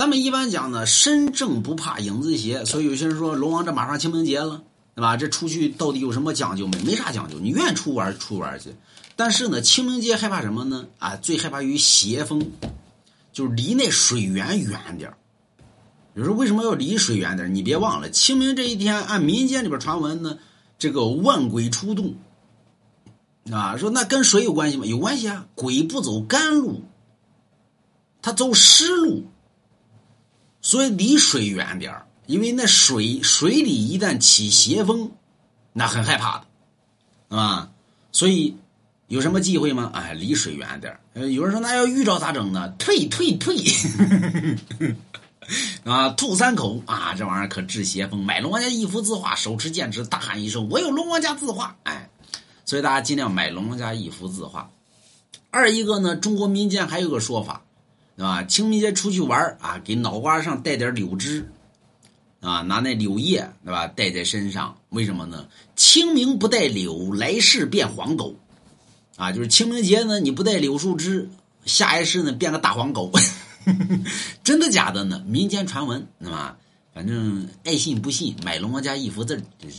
咱们一般讲呢，身正不怕影子斜，所以有些人说龙王这马上清明节了，对吧？这出去到底有什么讲究没？没啥讲究，你愿出玩出玩去。但是呢，清明节害怕什么呢？啊，最害怕于邪风，就是离那水源远点有时候为什么要离水远点你别忘了，清明这一天，按民间里边传闻呢，这个万鬼出动，啊，说那跟水有关系吗？有关系啊，鬼不走干路，他走湿路。所以离水远点因为那水水里一旦起邪风，那很害怕的，啊，所以有什么忌讳吗？哎，离水远点有人说那要遇着咋整呢？退退退，啊，吐三口啊，这玩意儿可治邪风。买龙王家一幅字画，手持剑指，大喊一声：“我有龙王家字画！”哎，所以大家尽量买龙王家一幅字画。二一个呢，中国民间还有个说法。是吧？清明节出去玩啊，给脑瓜上带点柳枝，啊，拿那柳叶，对吧？戴在身上，为什么呢？清明不带柳，来世变黄狗，啊，就是清明节呢，你不带柳树枝，下一世呢变个大黄狗，真的假的呢？民间传闻，是吧？反正爱信不信，买龙王家一幅字